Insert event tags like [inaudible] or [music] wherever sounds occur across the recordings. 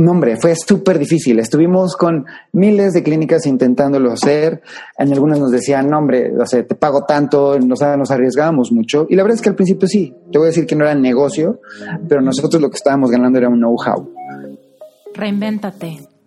No, hombre, fue súper difícil. Estuvimos con miles de clínicas intentándolo hacer. En algunas nos decían, no, hombre, o sea, te pago tanto, nos, nos arriesgábamos mucho. Y la verdad es que al principio sí. Te voy a decir que no era negocio, pero nosotros lo que estábamos ganando era un know-how. Reinvéntate.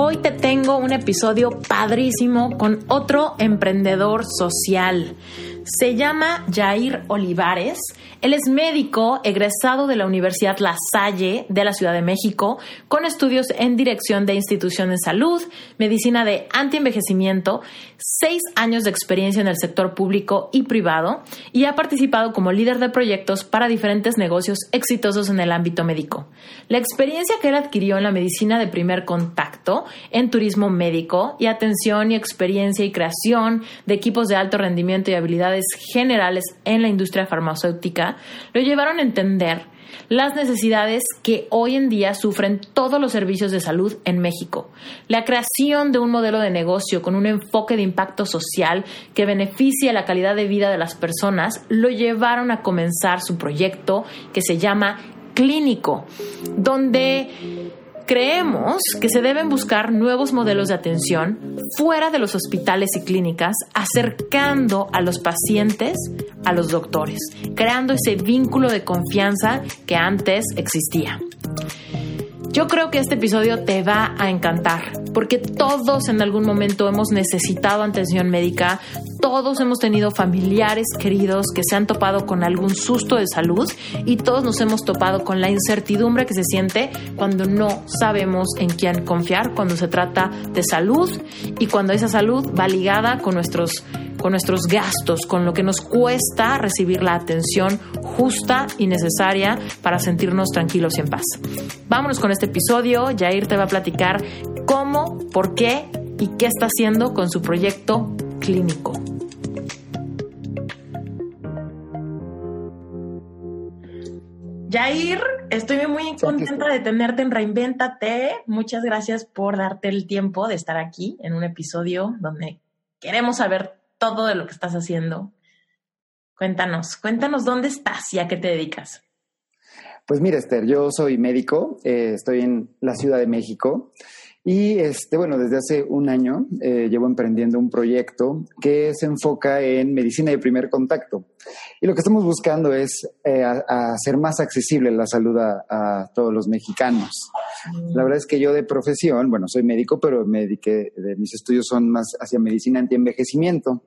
Hoy te tengo un episodio padrísimo con otro emprendedor social. Se llama Jair Olivares. Él es médico egresado de la Universidad La Salle de la Ciudad de México, con estudios en dirección de institución de salud, medicina de antienvejecimiento, seis años de experiencia en el sector público y privado, y ha participado como líder de proyectos para diferentes negocios exitosos en el ámbito médico. La experiencia que él adquirió en la medicina de primer contacto, en turismo médico y atención y experiencia y creación de equipos de alto rendimiento y habilidades generales en la industria farmacéutica lo llevaron a entender las necesidades que hoy en día sufren todos los servicios de salud en México. La creación de un modelo de negocio con un enfoque de impacto social que beneficie la calidad de vida de las personas lo llevaron a comenzar su proyecto que se llama Clínico, donde Creemos que se deben buscar nuevos modelos de atención fuera de los hospitales y clínicas, acercando a los pacientes a los doctores, creando ese vínculo de confianza que antes existía. Yo creo que este episodio te va a encantar, porque todos en algún momento hemos necesitado atención médica, todos hemos tenido familiares queridos que se han topado con algún susto de salud y todos nos hemos topado con la incertidumbre que se siente cuando no sabemos en quién confiar, cuando se trata de salud y cuando esa salud va ligada con nuestros con nuestros gastos, con lo que nos cuesta recibir la atención justa y necesaria para sentirnos tranquilos y en paz. Vámonos con este episodio. Jair te va a platicar cómo, por qué y qué está haciendo con su proyecto clínico. Jair, estoy muy contenta de tenerte en Reinventate. Muchas gracias por darte el tiempo de estar aquí en un episodio donde queremos saber todo de lo que estás haciendo. Cuéntanos, cuéntanos dónde estás y a qué te dedicas. Pues mira, Esther, yo soy médico, eh, estoy en la Ciudad de México y este, bueno, desde hace un año eh, llevo emprendiendo un proyecto que se enfoca en medicina de primer contacto. Y lo que estamos buscando es eh, hacer más accesible la salud a, todos los mexicanos. Mm. La verdad es que yo de profesión, bueno, soy médico, pero me dediqué, de, mis estudios son más hacia medicina anti-envejecimiento,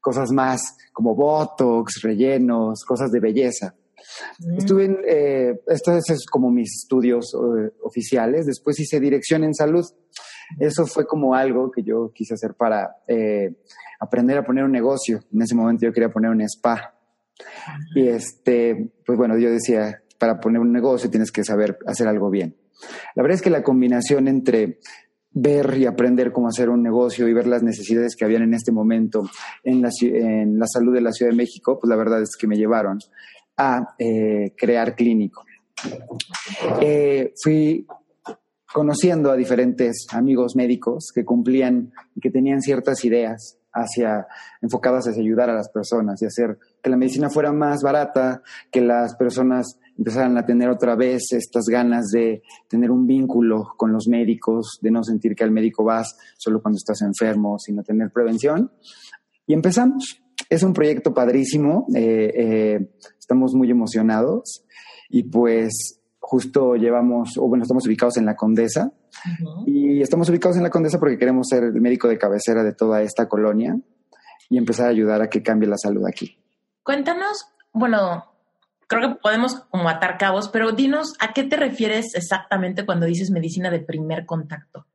cosas más como botox, rellenos, cosas de belleza. Mm. Estuve en, eh, estos es como mis estudios eh, oficiales, después hice dirección en salud. Eso fue como algo que yo quise hacer para eh, aprender a poner un negocio. En ese momento yo quería poner un spa. Y este, pues bueno, yo decía, para poner un negocio tienes que saber hacer algo bien. La verdad es que la combinación entre ver y aprender cómo hacer un negocio y ver las necesidades que habían en este momento en la, en la salud de la Ciudad de México, pues la verdad es que me llevaron a eh, crear clínico. Eh, fui conociendo a diferentes amigos médicos que cumplían y que tenían ciertas ideas hacia enfocadas hacia ayudar a las personas y hacer que la medicina fuera más barata, que las personas empezaran a tener otra vez estas ganas de tener un vínculo con los médicos, de no sentir que al médico vas solo cuando estás enfermo, sino tener prevención. Y empezamos. Es un proyecto padrísimo. Eh, estamos muy emocionados y pues justo llevamos, o bueno, estamos ubicados en la Condesa y estamos ubicados en la Condesa porque queremos ser el médico de cabecera de toda esta colonia y empezar a ayudar a que cambie la salud aquí. Cuéntanos, bueno, creo que podemos como atar cabos, pero dinos, ¿a qué te refieres exactamente cuando dices medicina de primer contacto?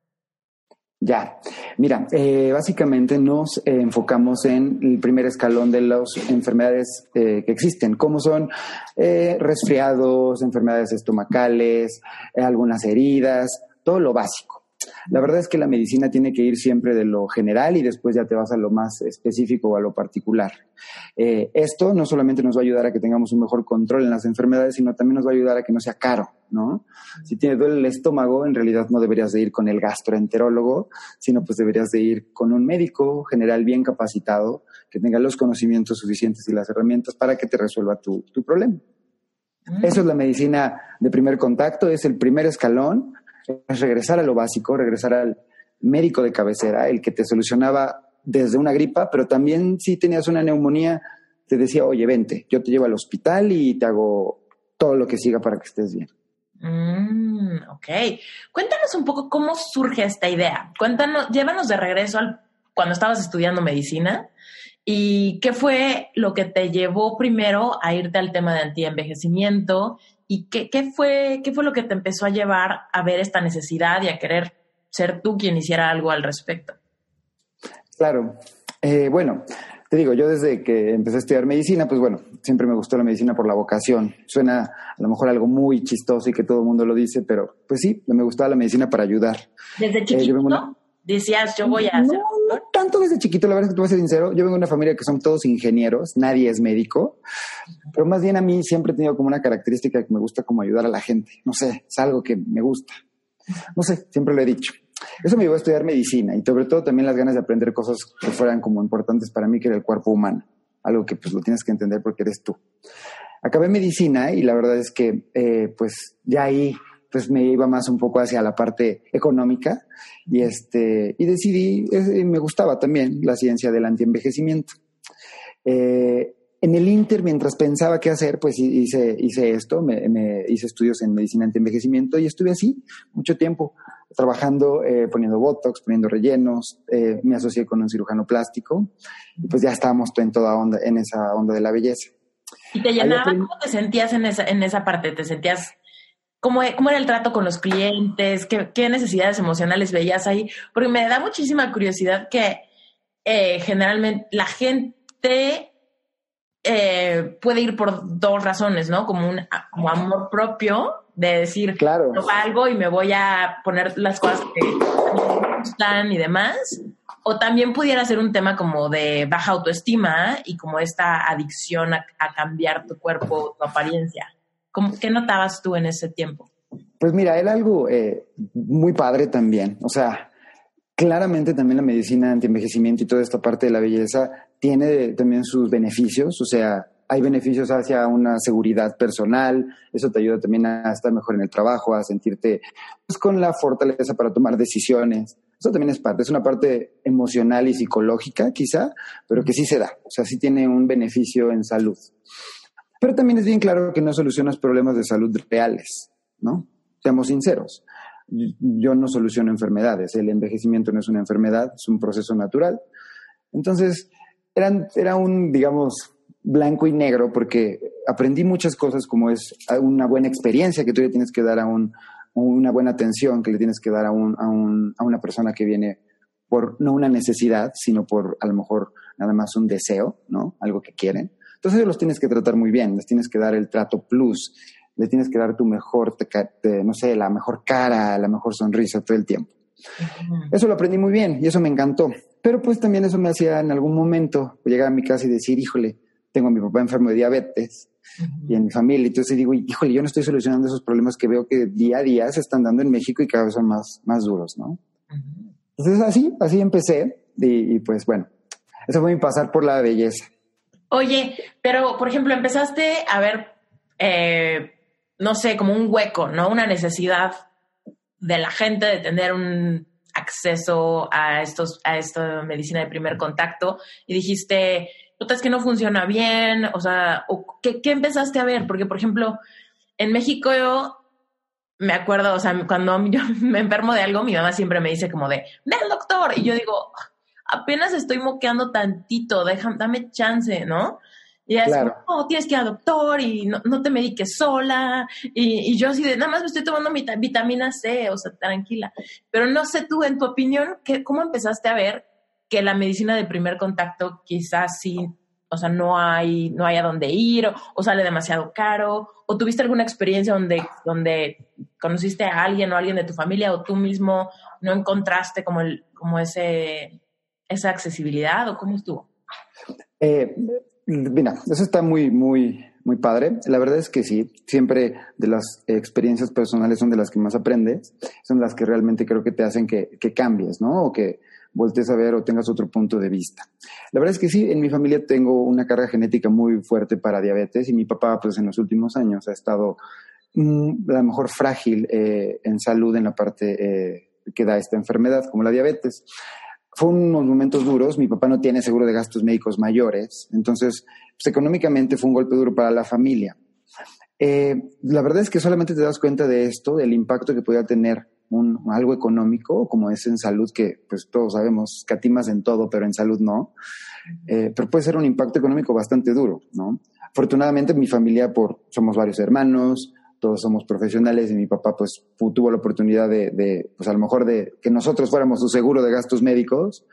Ya, mira, eh, básicamente nos eh, enfocamos en el primer escalón de las enfermedades eh, que existen, como son resfriados, enfermedades estomacales, algunas heridas, todo lo básico. La verdad es que la medicina tiene que ir siempre de lo general y después ya te vas a lo más específico o a lo particular. Eh, esto no solamente nos va a ayudar a que tengamos un mejor control en las enfermedades, sino también nos va a ayudar a que no sea caro, ¿no? Si tienes duele el estómago, en realidad no deberías de ir con el gastroenterólogo, sino pues deberías de ir con un médico general bien capacitado, que tenga los conocimientos suficientes y las herramientas para que te resuelva tu, tu problema. Mm. Eso es la medicina de primer contacto, es el primer escalón es regresar a lo básico, regresar al médico de cabecera, el que te solucionaba desde una gripa, pero también si tenías una neumonía, te decía, oye, vente, yo te llevo al hospital y te hago todo lo que siga para que estés bien. Mm, ok. Cuéntanos un poco cómo surge esta idea. Cuéntanos, llévanos de regreso al cuando estabas estudiando medicina y qué fue lo que te llevó primero a irte al tema de antienvejecimiento ¿Y qué, qué, fue, qué fue lo que te empezó a llevar a ver esta necesidad y a querer ser tú quien hiciera algo al respecto? Claro. Eh, bueno, te digo, yo desde que empecé a estudiar medicina, pues bueno, siempre me gustó la medicina por la vocación. Suena a lo mejor algo muy chistoso y que todo el mundo lo dice, pero pues sí, me gustaba la medicina para ayudar. ¿Desde eh, chiquito? Decías, yo voy a hacer... No, tanto desde chiquito, la verdad es que te voy a ser sincero. Yo vengo de una familia que son todos ingenieros, nadie es médico, pero más bien a mí siempre he tenido como una característica que me gusta como ayudar a la gente. No sé, es algo que me gusta. No sé, siempre lo he dicho. Eso me llevó a estudiar medicina y sobre todo también las ganas de aprender cosas que fueran como importantes para mí, que era el cuerpo humano. Algo que pues lo tienes que entender porque eres tú. Acabé medicina y la verdad es que eh, pues ya ahí pues me iba más un poco hacia la parte económica y este y decidí me gustaba también la ciencia del antienvejecimiento eh, en el Inter, mientras pensaba qué hacer, pues hice, hice esto, me, hice estudios en medicina antienvejecimiento y estuve así mucho tiempo, trabajando, eh, poniendo botox, poniendo rellenos, eh, me asocié con un cirujano plástico y pues ya estábamos en toda onda, en esa onda de la belleza. ¿Y te llenaba? ¿Cómo te sentías en esa, en esa parte? ¿Te sentías ¿Cómo, ¿Cómo, era el trato con los clientes? ¿Qué, necesidades emocionales veías ahí? Porque me da muchísima curiosidad que eh, generalmente la gente eh, puede ir por dos razones, ¿no? Como un como amor propio, de decir, claro. algo y me voy a poner las cosas que me gustan y demás. O también pudiera ser un tema como de baja autoestima y como esta adicción a cambiar tu cuerpo, tu apariencia. ¿Qué notabas tú en ese tiempo? Pues mira, era algo eh, muy padre también. O sea, claramente también la medicina anti-envejecimiento y toda esta parte de la belleza tiene también sus beneficios. O sea, hay beneficios hacia una seguridad personal, eso te ayuda también a estar mejor en el trabajo, a sentirte pues, con la fortaleza para tomar decisiones. Eso también es parte, es una parte emocional y psicológica quizá, pero que sí se da, o sea, sí tiene un beneficio en salud. Pero también es bien claro que no solucionas problemas de salud reales, ¿no? Seamos sinceros. Yo no soluciono enfermedades. El envejecimiento no es una enfermedad, es un proceso natural. Entonces, era un, digamos, blanco y negro porque aprendí muchas cosas como es una buena experiencia que tú le tienes que dar a un, una buena atención que le tienes que dar a, a, un, a una persona que viene por no una necesidad, sino por a lo mejor nada más un deseo, ¿no? Algo que quieren. Entonces los tienes que tratar muy bien, les tienes que dar el trato plus, le tienes que dar tu mejor, no sé, la mejor cara, la mejor sonrisa todo el tiempo. Eso lo aprendí muy bien y eso me encantó. Pero pues también eso me hacía en algún momento llegar a mi casa y decir, híjole, tengo a mi papá enfermo de diabetes y en mi familia. Entonces digo, híjole, yo no estoy solucionando esos problemas que veo que día a día se están dando en México y cada vez son más, más duros, ¿no? Entonces así, así empecé y, y pues bueno, eso fue mi pasar por la belleza. Oye, pero por ejemplo, empezaste a ver, eh, no sé, como un hueco, ¿no? Una necesidad de la gente de tener un acceso a estos, a esta medicina de primer contacto y dijiste, es que no funciona bien, o sea, ¿qué, ¿qué, empezaste a ver? Porque, por ejemplo, en México yo me acuerdo, o sea, cuando [laughs] yo me enfermo de algo, mi mamá siempre me dice como de, ve al doctor, y yo digo, apenas estoy moqueando tantito, déjame, dame chance, ¿no? Y es como, tienes que ir al doctor y no, te mediques sola. Y, yo así de, nada más me estoy tomando mi vitamina C, o sea, tranquila. Pero no sé tú, en tu opinión, ¿qué, ¿cómo empezaste a ver que la medicina de primer contacto quizás sí, o sea, no hay, no hay a dónde ir o, sale demasiado caro? ¿O tuviste alguna experiencia donde, donde conociste a alguien o alguien de tu familia o tú mismo no encontraste como, el, como ese, esa accesibilidad o cómo estuvo? Eh, Mira, eso está muy, muy, muy padre. La verdad es que sí, siempre de las experiencias personales son de las que más aprendes, son las que realmente creo que te hacen que, que cambies, ¿no? O que voltees a ver o tengas otro punto de vista. La verdad es que sí, en mi familia tengo una carga genética muy fuerte para diabetes y mi papá, pues en los últimos años ha estado mm, a lo mejor frágil eh, en salud en la parte eh, que da esta enfermedad, como la diabetes fue unos momentos duros. Mi papá no tiene seguro de gastos médicos mayores, entonces, pues, económicamente fue un golpe duro para la familia. Eh, la verdad es que solamente te das cuenta de esto, del impacto que podía tener algo económico, como es en salud, que pues todos sabemos, catimas en todo, pero en salud no. Eh, pero puede ser un impacto económico bastante duro, ¿no? Afortunadamente mi familia, por, somos varios hermanos, todos somos profesionales y mi papá pues tuvo la oportunidad de, pues a lo mejor de que nosotros fuéramos su seguro de gastos médicos,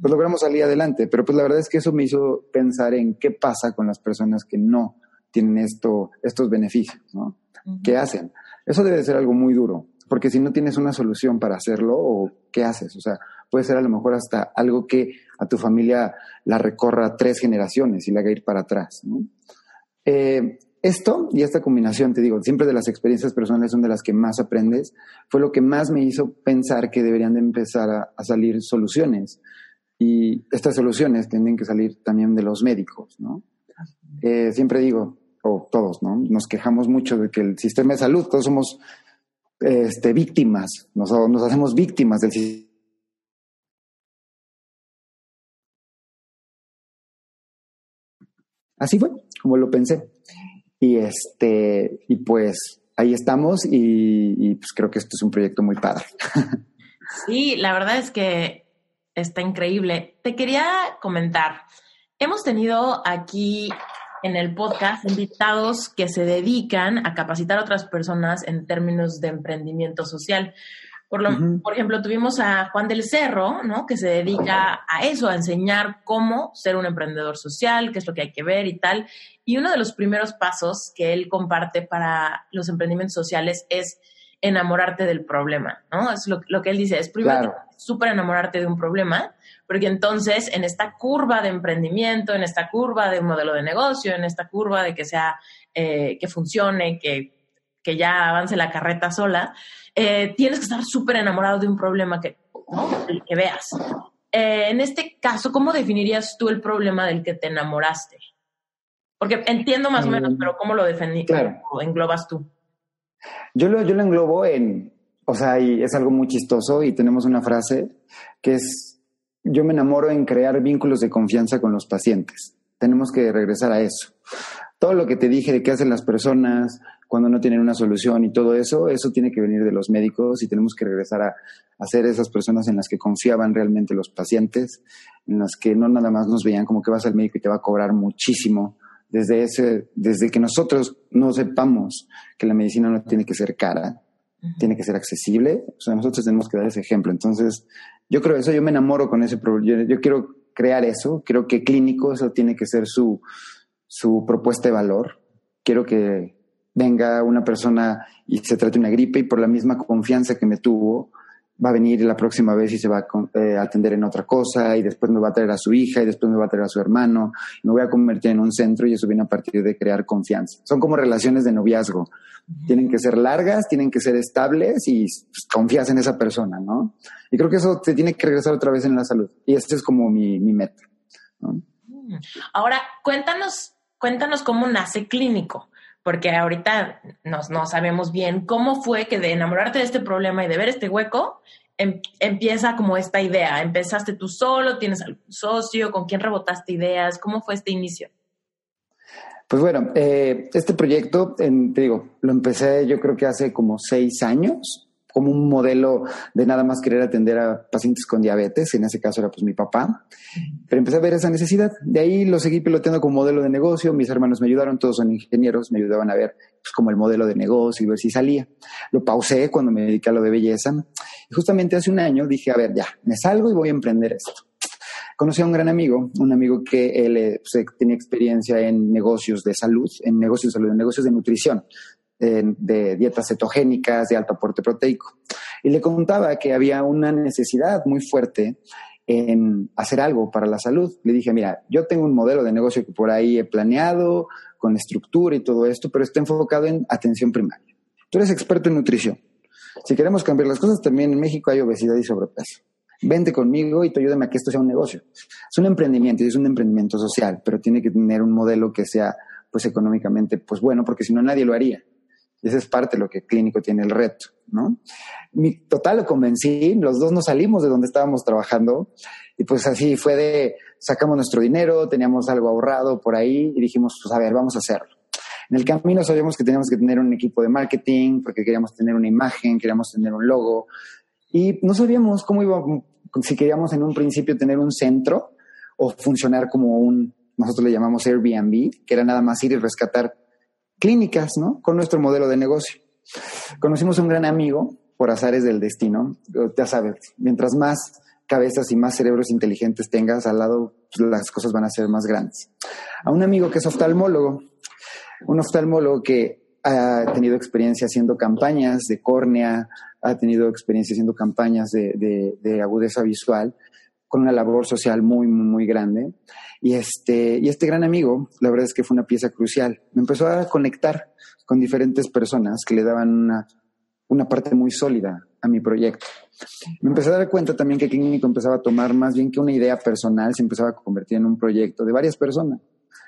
pues logramos salir adelante. Pero pues la verdad es que eso me hizo pensar en qué pasa con las personas que no tienen esto, estos beneficios, ¿no? ¿Qué hacen? Eso debe ser algo muy duro, porque si no tienes una solución para hacerlo, ¿o ¿qué haces? O sea, puede ser a lo mejor hasta algo que a tu familia la recorra tres generaciones y le haga ir para atrás, ¿no? Eh, esto y esta combinación, te digo, siempre de las experiencias personales son de las que más aprendes, fue lo que más me hizo pensar que deberían de empezar a, salir soluciones. Y estas soluciones tienen que salir también de los médicos, ¿no? Eh, siempre digo, o todos, ¿no? Nos quejamos mucho de que el sistema de salud, todos somos este, víctimas, nos, nos hacemos víctimas del sistema. Así fue, como lo pensé. Y este, y pues ahí estamos y, pues creo que esto es un proyecto muy padre. [laughs] Sí, la verdad es que está increíble. Te quería comentar, hemos tenido aquí en el podcast invitados que se dedican a capacitar a otras personas en términos de emprendimiento social. Por, lo, por ejemplo, tuvimos a Juan del Cerro, ¿no? Que se dedica a eso, a enseñar cómo ser un emprendedor social, qué es lo que hay que ver y tal. Y uno de los primeros pasos que él comparte para los emprendimientos sociales es enamorarte del problema, ¿no? Es lo, que él dice, es primero súper enamorarte de un problema, porque entonces en esta curva de emprendimiento, en esta curva de un modelo de negocio, en esta curva de que sea, eh, que funcione, que, que ya avance la carreta sola, eh, tienes que estar súper enamorado de un problema que, que veas. Eh, en este caso, ¿cómo definirías tú el problema del que te enamoraste? Porque entiendo más o menos, mm, pero ¿cómo lo defendí, claro. englobas tú? Yo lo, yo lo englobo en, o sea, y es algo muy chistoso y tenemos una frase que es, yo me enamoro en crear vínculos de confianza con los pacientes. Tenemos que regresar a eso. Todo lo que te dije de qué hacen las personas, cuando no tienen una solución y todo eso, eso tiene que venir de los médicos y tenemos que regresar a, a ser esas personas en las que confiaban realmente los pacientes, en las que no nada más nos veían como que vas al médico y te va a cobrar muchísimo. Desde, ese, desde que nosotros no sepamos que la medicina no tiene que ser cara, tiene que ser accesible, o sea, nosotros tenemos que dar ese ejemplo. Entonces, yo creo eso, yo me enamoro con ese yo, yo quiero crear eso, creo que clínico, eso tiene que ser su, su propuesta de valor. Quiero que venga una persona y se trate una gripe y por la misma confianza que me tuvo, va a venir la próxima vez y se va a eh, atender en otra cosa y después me va a traer a su hija y después me va a traer a su hermano. Me voy a convertir en un centro y eso viene a partir de crear confianza. Son como relaciones de noviazgo. Tienen que ser largas, tienen que ser estables y pues, confías en esa persona, ¿no? Y creo que eso te tiene que regresar otra vez en la salud. Y este es como mi, mi meta. Ahora, cuéntanos, cuéntanos cómo nace Clínico porque ahorita no sabemos bien cómo fue que de enamorarte de este problema y de ver este hueco, em, empieza como esta idea. ¿Empezaste tú solo? ¿Tienes algún socio? ¿Con quién rebotaste ideas? ¿Cómo fue este inicio? Pues bueno, eh, este proyecto, te digo, lo empecé yo creo que hace como seis años. Como un modelo de nada más querer atender a pacientes con diabetes, en ese caso era pues mi papá, pero empecé a ver esa necesidad. De ahí lo seguí piloteando como modelo de negocio, mis hermanos me ayudaron, todos son ingenieros, me ayudaban a ver pues, como el modelo de negocio y ver si salía. Lo pausé cuando me dediqué a lo de belleza y justamente hace un año dije, a ver, ya, me salgo y voy a emprender esto. Conocí a un gran amigo, un amigo que él eh, pues, tenía experiencia en negocios de salud, en negocios de salud, en negocios de nutrición de, dietas cetogénicas, de alto aporte proteico. Y le contaba que había una necesidad muy fuerte en hacer algo para la salud. Le dije, mira, yo tengo un modelo de negocio que por ahí he planeado, con estructura y todo esto, pero está enfocado en atención primaria. Tú eres experto en nutrición. Si queremos cambiar las cosas, también en México hay obesidad y sobrepeso. Vente conmigo y te ayúdame a que esto sea un negocio. Es un emprendimiento y es un emprendimiento social, pero tiene que tener un modelo que sea pues económicamente pues bueno, porque si no nadie lo haría. Y esa es parte de lo que clínico tiene el reto, ¿no? Mi, total lo convencí, los dos nos salimos de donde estábamos trabajando y pues así fue de, sacamos nuestro dinero, teníamos algo ahorrado por ahí y dijimos, pues a ver, vamos a hacerlo. En el camino sabíamos que teníamos que tener un equipo de marketing porque queríamos tener una imagen, queríamos tener un logo y no sabíamos cómo iba, si queríamos en un principio tener un centro o funcionar como un, nosotros le llamamos Airbnb, que era nada más ir y rescatar clínicas, ¿no? Con nuestro modelo de negocio. Conocimos un gran amigo por azares del destino. Ya sabes, mientras más cabezas y más cerebros inteligentes tengas al lado, pues, las cosas van a ser más grandes. A un amigo que es oftalmólogo, un oftalmólogo que ha tenido experiencia haciendo campañas de córnea, ha tenido experiencia haciendo campañas de, de agudeza visual, con una labor social muy, muy, muy grande. Y este, y este gran amigo, la verdad es que fue una pieza crucial. Me empezó a conectar con diferentes personas que le daban una, una parte muy sólida a mi proyecto. Me empecé a dar cuenta también que Clínico empezaba a tomar más bien que una idea personal, se empezaba a convertir en un proyecto de varias personas.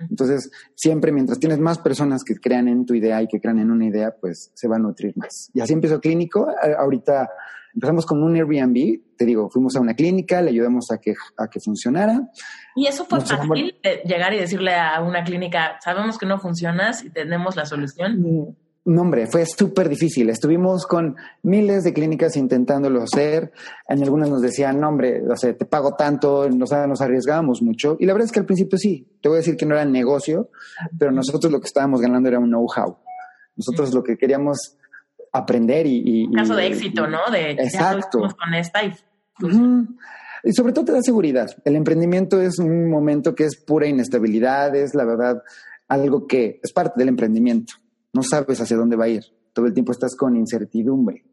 Entonces, siempre mientras tienes más personas que crean en tu idea y que crean en una idea, pues se va a nutrir más. Y así empezó Clínico. Ahorita Empezamos con un Airbnb, te digo, fuimos a una clínica, le ayudamos a que, a que funcionara. ¿Y eso fue fácil, llegar y decirle a una clínica, sabemos que no funcionas y tenemos la solución? Mm, no, hombre, fue súper difícil. Estuvimos con miles de clínicas intentándolo hacer. En algunas nos decían, no, hombre, o sea, te pago tanto, nos, nos arriesgábamos mucho. Y la verdad es que al principio sí. Te voy a decir que no era negocio, pero nosotros lo que estábamos ganando era un know-how. Nosotros lo que queríamos aprender y... y Caso de éxito, ¿no? De exacto. con esta y... Y sobre todo te da seguridad. El emprendimiento es un momento que es pura inestabilidad, es la verdad algo que es parte del emprendimiento. No sabes hacia dónde va a ir. Todo el tiempo estás con incertidumbre.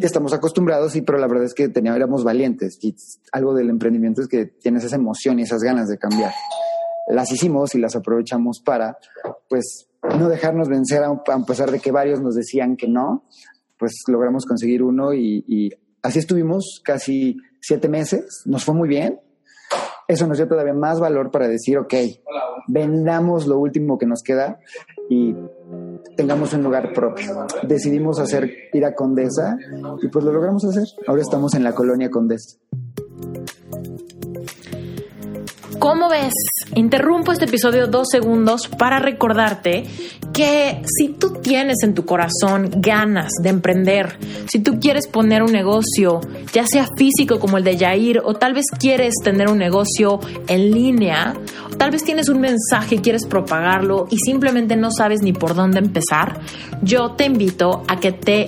Estamos acostumbrados, sí, pero la verdad es que teníamos, éramos valientes. Y algo del emprendimiento es que tienes esa emoción y esas ganas de cambiar. Las hicimos y las aprovechamos para, pues, no dejarnos vencer a, pesar de que varios nos decían que no, pues logramos conseguir uno y, así estuvimos casi siete meses, nos fue muy bien. Eso nos dio todavía más valor para decir, ok, vendamos lo último que nos queda y tengamos un lugar propio. Decidimos hacer ir a Condesa y pues lo logramos hacer. Ahora estamos en la colonia Condesa. ¿Cómo ves? Interrumpo este episodio dos segundos para recordarte que si tú tienes en tu corazón ganas de emprender, si tú quieres poner un negocio, ya sea físico como el de Yair, o tal vez quieres tener un negocio en línea, o tal vez tienes un mensaje quieres propagarlo y simplemente no sabes ni por dónde empezar, yo te invito a que te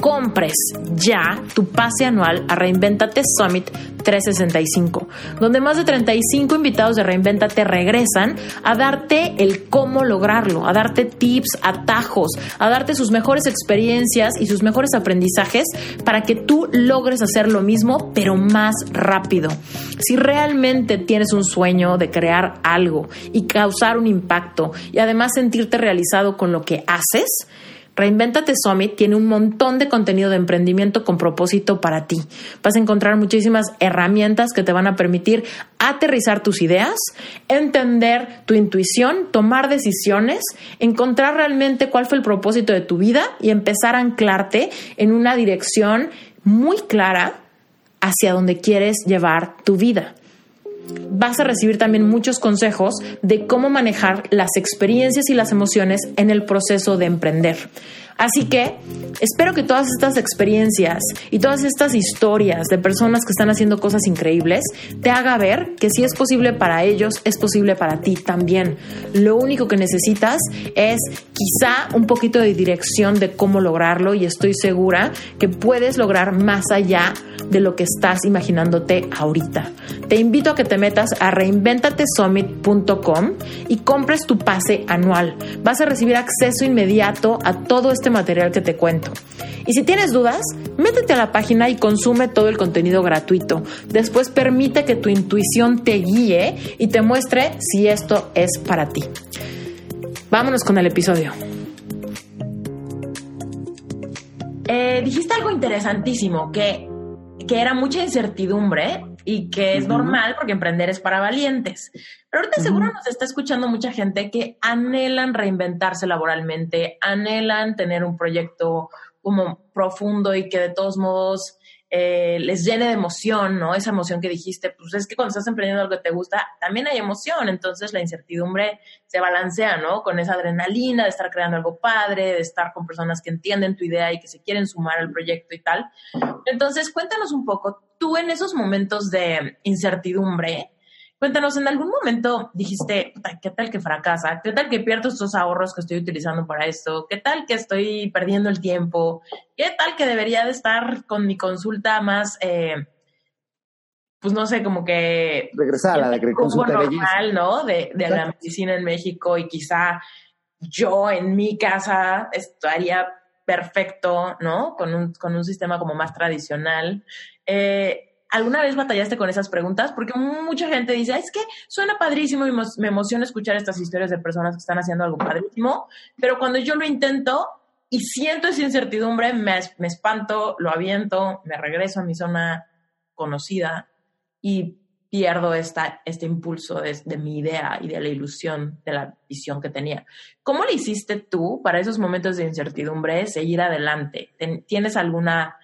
compres ya tu pase anual a Reinventate Summit 365, donde más de 35 invitados de Reinventate regresan a darte el cómo lograrlo, a darte tips, atajos, a darte sus mejores experiencias y sus mejores aprendizajes para que tú logres hacer lo mismo, pero más rápido. Si realmente tienes un sueño de crear algo y causar un impacto y además sentirte realizado con lo que haces, Reinventate Summit tiene un montón de contenido de emprendimiento con propósito para ti. Vas a encontrar muchísimas herramientas que te van a permitir aterrizar tus ideas, entender tu intuición, tomar decisiones, encontrar realmente cuál fue el propósito de tu vida y empezar a anclarte en una dirección muy clara hacia donde quieres llevar tu vida. Vas a recibir también muchos consejos de cómo manejar las experiencias y las emociones en el proceso de emprender. Así que espero que todas estas experiencias y todas estas historias de personas que están haciendo cosas increíbles te haga ver que si es posible para ellos, es posible para ti también. Lo único que necesitas es quizá un poquito de dirección de cómo lograrlo y estoy segura que puedes lograr más allá de lo que estás imaginándote ahorita. Te invito a que te metas a reinventatesummit.com y compres tu pase anual. Vas a recibir acceso inmediato a todo este material que te cuento. Y si tienes dudas, métete a la página y consume todo el contenido gratuito. Después permite que tu intuición te guíe y te muestre si esto es para ti. Vámonos con el episodio. Eh, dijiste algo interesantísimo, que, que era mucha incertidumbre y que es normal porque emprender es para valientes. Pero ahorita seguro nos está escuchando mucha gente que anhelan reinventarse laboralmente, anhelan tener un proyecto como profundo y que de todos modos eh, les llene de emoción, ¿no? Esa emoción que dijiste, pues es que cuando estás emprendiendo algo que te gusta, también hay emoción, entonces la incertidumbre se balancea, ¿no? Con esa adrenalina de estar creando algo padre, de estar con personas que entienden tu idea y que se quieren sumar al proyecto y tal. Entonces, cuéntanos un poco, tú en esos momentos de incertidumbre, Cuéntanos, ¿en algún momento dijiste, qué tal que fracasa? ¿Qué tal que pierdo estos ahorros que estoy utilizando para esto? ¿Qué tal que estoy perdiendo el tiempo? ¿Qué tal que debería de estar con mi consulta más, eh, pues no sé, como que... Regresar a la consulta normal, ¿no? De, de la medicina en México y quizá yo en mi casa estaría perfecto, ¿no? Con un, con un sistema como más tradicional. Eh, ¿Alguna vez batallaste con esas preguntas? Porque mucha gente dice, es que suena padrísimo y me emociona escuchar estas historias de personas que están haciendo algo padrísimo, pero cuando yo lo intento y siento esa incertidumbre, me, espanto, lo aviento, me regreso a mi zona conocida y pierdo esta, este impulso de, de, mi idea y de la ilusión, de la visión que tenía. ¿Cómo le hiciste tú para esos momentos de incertidumbre seguir adelante? ¿Tienes alguna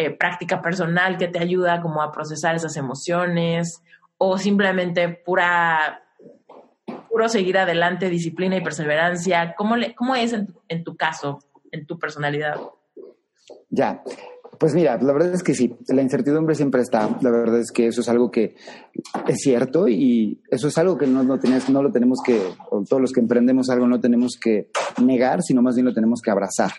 eh, práctica personal que te ayuda como a procesar esas emociones o simplemente pura puro seguir adelante, disciplina y perseverancia. ¿Cómo, le, cómo es en tu, caso, en tu personalidad? Ya, pues mira, la verdad es que sí, la incertidumbre siempre está. La verdad es que eso es algo que es cierto y eso es algo que no, no, no lo tenemos que, todos los que emprendemos algo no tenemos que negar, sino más bien lo tenemos que abrazar,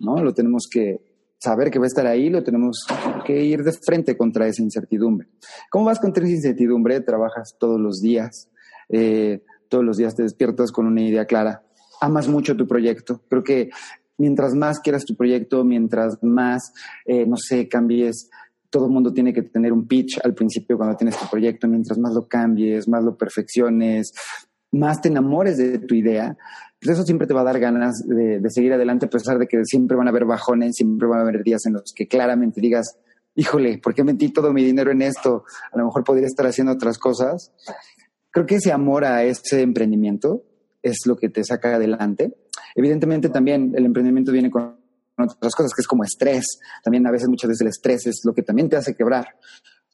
¿no? Lo tenemos que, saber que va a estar ahí, lo tenemos que ir de frente contra esa incertidumbre. ¿Cómo vas contra esa incertidumbre? Trabajas todos los días, eh, todos los días te despiertas con una idea clara, amas mucho tu proyecto. Creo que mientras más quieras tu proyecto, mientras más, eh, no sé, cambies, todo el mundo tiene que tener un pitch al principio cuando tienes tu proyecto, mientras más lo cambies, más lo perfecciones, más te enamores de tu idea, pues eso siempre te va a dar ganas de, seguir adelante, a pesar de que siempre van a haber bajones, siempre van a haber días en los que claramente digas, híjole, ¿por qué metí todo mi dinero en esto? A lo mejor podría estar haciendo otras cosas. Creo que ese amor a ese emprendimiento es lo que te saca adelante. Evidentemente también el emprendimiento viene con otras cosas, que es como estrés. También a veces, muchas veces el estrés es lo que también te hace quebrar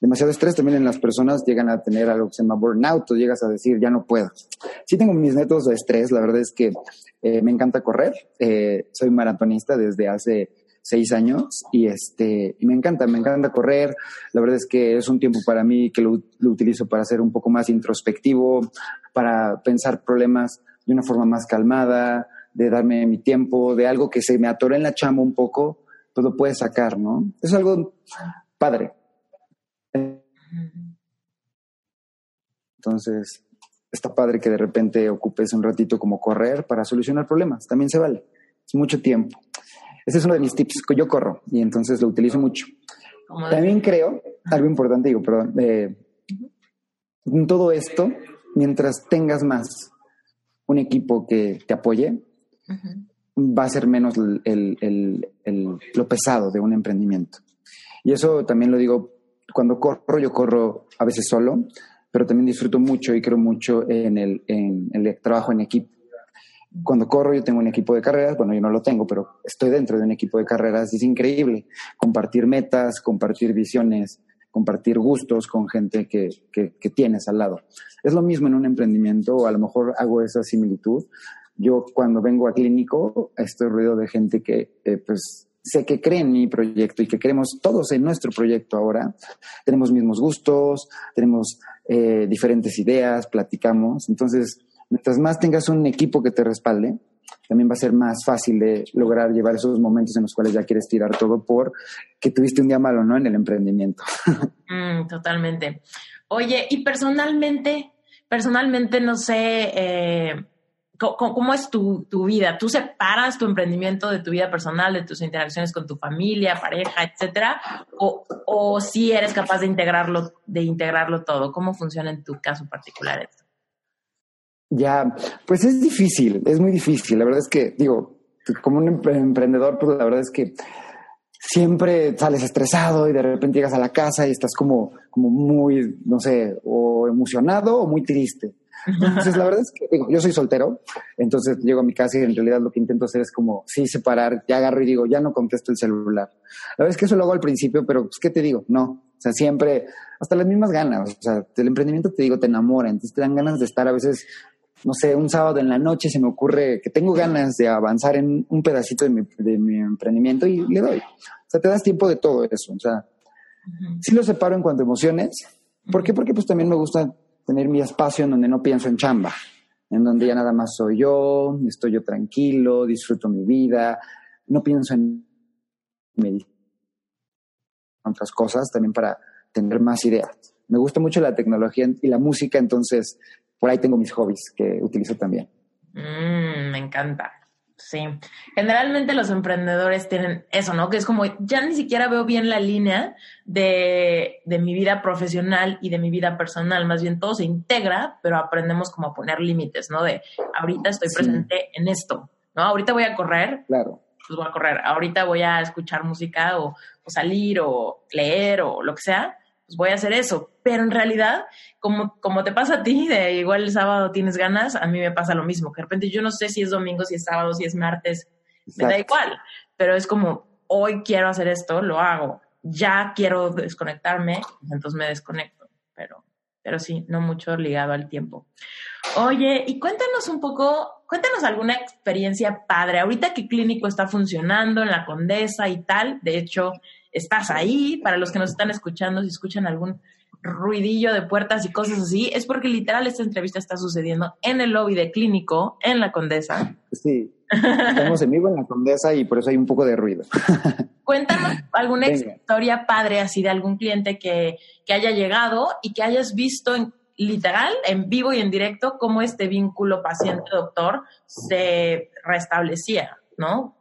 demasiado estrés también en las personas llegan a tener algo que se llama burnout o llegas a decir, ya no puedo. Sí tengo mis métodos de estrés, la verdad es que eh, me encanta correr, eh, soy maratonista desde hace seis años y este y me encanta, me encanta correr. La verdad es que es un tiempo para mí que lo, lo, utilizo para ser un poco más introspectivo, para pensar problemas de una forma más calmada, de darme mi tiempo, de algo que se me atoró en la chama un poco, pues lo puedes sacar, ¿no? Es algo padre. Entonces, está padre que de repente ocupes un ratito como correr para solucionar problemas. También se vale. Es mucho tiempo. Ese es uno de mis tips. Yo corro y entonces lo utilizo mucho. También creo, algo importante, digo, perdón, eh, en todo esto, mientras tengas más un equipo que te apoye, va a ser menos lo pesado de un emprendimiento. Y eso también lo digo cuando corro, yo corro a veces solo, pero también disfruto mucho y creo mucho en el, en el trabajo en equipo. Cuando corro, yo tengo un equipo de carreras, bueno, yo no lo tengo, pero estoy dentro de un equipo de carreras y es increíble compartir metas, compartir visiones, compartir gustos con gente que, que, tienes al lado. Es lo mismo en un emprendimiento, a lo mejor hago esa similitud. Yo cuando vengo a clínico estoy ruido de gente que eh, pues sé que cree en mi proyecto y que creemos todos en nuestro proyecto ahora. Tenemos mismos gustos, tenemos eh, diferentes ideas, platicamos. Entonces, mientras más tengas un equipo que te respalde, también va a ser más fácil de lograr llevar esos momentos en los cuales ya quieres tirar todo por que tuviste un día malo, ¿no? En el emprendimiento. [laughs] Mm, totalmente. Oye, y personalmente, personalmente no sé, eh, ¿Cómo, es tu, vida? ¿Tú separas tu emprendimiento de tu vida personal, de tus interacciones con tu familia, pareja, etcétera? ¿O, o si eres capaz de integrarlo, de integrarlo todo? ¿Cómo funciona en tu caso particular esto? Ya, pues es difícil, es muy difícil. La verdad es que, digo, como un emprendedor, pues la verdad es que siempre sales estresado y de repente llegas a la casa y estás como, como muy, no sé, o emocionado o muy triste. Entonces, la verdad es que digo, yo soy soltero, entonces llego a mi casa y en realidad lo que intento hacer es como, sí, separar, ya agarro y digo, ya no contesto el celular. La verdad es que eso lo hago al principio, pero pues, ¿qué te digo? No, o sea, siempre, hasta las mismas ganas, o sea, el emprendimiento te digo, te enamora, entonces te dan ganas de estar a veces, no sé, un sábado en la noche se me ocurre que tengo ganas de avanzar en un pedacito de mi, de mi emprendimiento y le doy. O sea, te das tiempo de todo eso, o sea, sí lo separo en cuanto a emociones. ¿Por qué? Porque pues también me gusta tener mi espacio en donde no pienso en chamba, en donde ya nada más soy yo, estoy yo tranquilo, disfruto mi vida, no pienso en otras cosas también para tener más ideas. Me gusta mucho la tecnología y la música, entonces por ahí tengo mis hobbies que utilizo también. Mm, me encanta. Sí, generalmente los emprendedores tienen eso, ¿no? Que es como, ya ni siquiera veo bien la línea de, de, mi vida profesional y de mi vida personal, más bien todo se integra, pero aprendemos como a poner límites, ¿no? De, ahorita estoy presente en esto, ¿no? Ahorita voy a correr, claro. pues voy a correr, ahorita voy a escuchar música o, o salir o leer o lo que sea, pues voy a hacer eso. Pero en realidad, como, como te pasa a ti, de igual el sábado tienes ganas, a mí me pasa lo mismo. Que de repente yo no sé si es domingo, si es sábado, si es martes, me da igual. Pero es como, hoy quiero hacer esto, lo hago. Ya quiero desconectarme, entonces me desconecto. Pero, pero sí, no mucho ligado al tiempo. Oye, y cuéntanos un poco, cuéntanos alguna experiencia padre. Ahorita que clínico está funcionando en la Condesa y tal, de hecho, estás ahí. Para los que nos están escuchando, si escuchan algún ruidillo de puertas y cosas así, es porque literal esta entrevista está sucediendo en el lobby de clínico en la Condesa. Sí, estamos en vivo en la Condesa y por eso hay un poco de ruido. [laughs] Cuéntanos alguna historia padre así de algún cliente que, que haya llegado y que hayas visto en, literal, en vivo y en directo, cómo este vínculo paciente-doctor se restablecía, ¿no?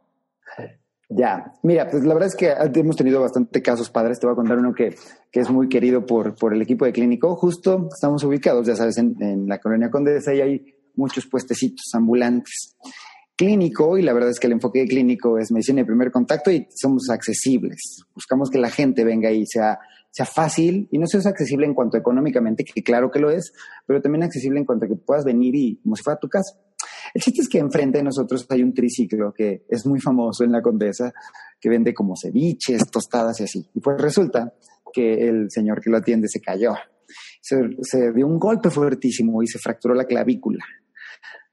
[laughs] Ya, mira, pues la verdad es que hemos tenido bastante casos padres. Te voy a contar uno que, que es muy querido por, por el equipo de clínico. Justo estamos ubicados, ya sabes, en, en la colonia Condesa y hay muchos puestecitos ambulantes. Clínico, y la verdad es que el enfoque de clínico es medicina de primer contacto y somos accesibles. Buscamos que la gente venga y sea, sea fácil y no sea accesible en cuanto económicamente, que claro que lo es, pero también accesible en cuanto a que puedas venir y como si fuera tu casa. El chiste es que enfrente de nosotros hay un triciclo que es muy famoso en la Condesa, que vende como ceviches, tostadas y así. Y pues resulta que el señor que lo atiende se cayó. Se, dio un golpe fuertísimo y se fracturó la clavícula.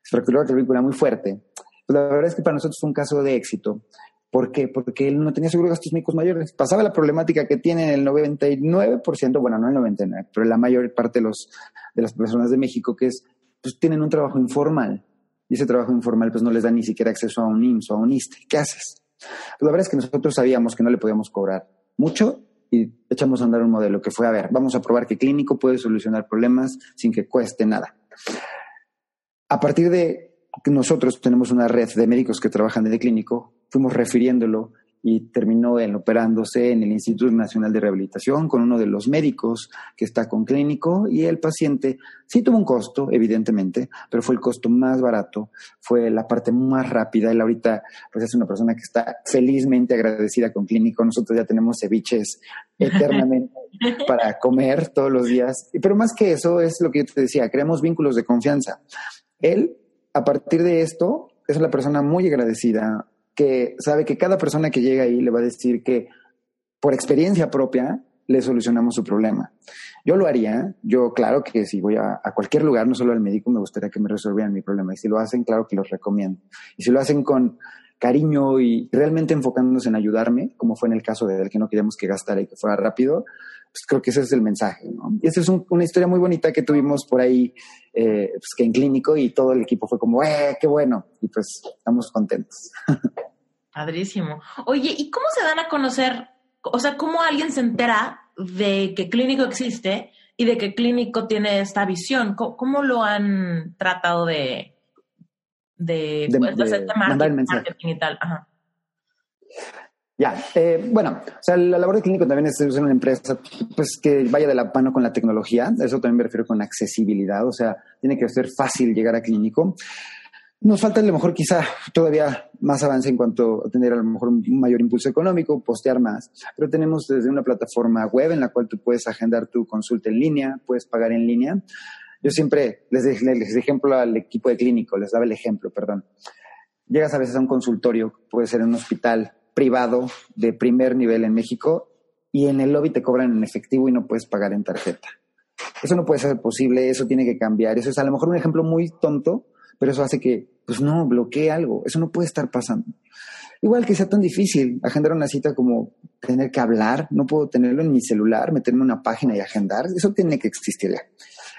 Se fracturó la clavícula muy fuerte. Pues la verdad es que para nosotros fue un caso de éxito. ¿Por qué? Porque él no tenía seguro de gastos médicos mayores. Pasaba la problemática que tiene el 99%, bueno, no el 99%, pero la mayor parte de, los, de las personas de México, que es, pues tienen un trabajo informal y ese trabajo informal pues no les da ni siquiera acceso a un IMSS o a un ISTE. ¿Qué haces? Pues la verdad es que nosotros sabíamos que no le podíamos cobrar mucho y echamos a andar un modelo que fue, a ver, vamos a probar que clínico puede solucionar problemas sin que cueste nada. A partir de que nosotros tenemos una red de médicos que trabajan el clínico, fuimos refiriéndolo y terminó en operándose en el Instituto Nacional de Rehabilitación con uno de los médicos que está con clínico y el paciente sí tuvo un costo, evidentemente, pero fue el costo más barato, fue la parte más rápida. Él ahorita pues es una persona que está felizmente agradecida con clínico. Nosotros ya tenemos ceviches [laughs] eternamente para comer todos los días. Pero más que eso es lo que yo te decía, creamos vínculos de confianza. Él, a partir de esto, es una persona muy agradecida, que sabe que cada persona que llega ahí le va a decir que por experiencia propia le solucionamos su problema. Yo lo haría, yo claro que si voy a, cualquier lugar, no solo al médico, me gustaría que me resolvieran mi problema. Y si lo hacen, claro que los recomiendo. Y si lo hacen con cariño y realmente enfocándose en ayudarme, como fue en el caso del que no queríamos que gastara y que fuera rápido, pues creo que ese es el mensaje. ¿no? Y esa es una historia muy bonita que tuvimos por ahí, eh, pues que en clínico y todo el equipo fue como, ¡eh, qué bueno! Y pues estamos contentos. [laughs] Padrísimo. Oye, ¿y cómo se dan a conocer? O sea, ¿cómo alguien se entera de que clínico existe y de que clínico tiene esta visión? ¿Cómo, lo han tratado de, de, pues, mandar el mensaje. y tal? Ya, eh, bueno, o sea, la labor de clínico también es ser una empresa pues que vaya de la mano con la tecnología, eso también me refiero con accesibilidad, o sea, tiene que ser fácil llegar a clínico. Nos falta a lo mejor quizá todavía más avance en cuanto a tener a lo mejor un mayor impulso económico, postear más, pero tenemos desde una plataforma web en la cual tú puedes agendar tu consulta en línea, puedes pagar en línea. Yo siempre les, les, les ejemplo al equipo de clínico, les daba el ejemplo, perdón. Llegas a veces a un consultorio, puede ser en un hospital privado de primer nivel en México y en el lobby te cobran en efectivo y no puedes pagar en tarjeta. Eso no puede ser posible, eso tiene que cambiar. Eso es a lo mejor un ejemplo muy tonto, pero eso hace que, pues no, bloquee algo. Eso no puede estar pasando. Igual que sea tan difícil agendar una cita como tener que hablar, no puedo tenerlo en mi celular, meterme en una página y agendar, eso tiene que existir ya.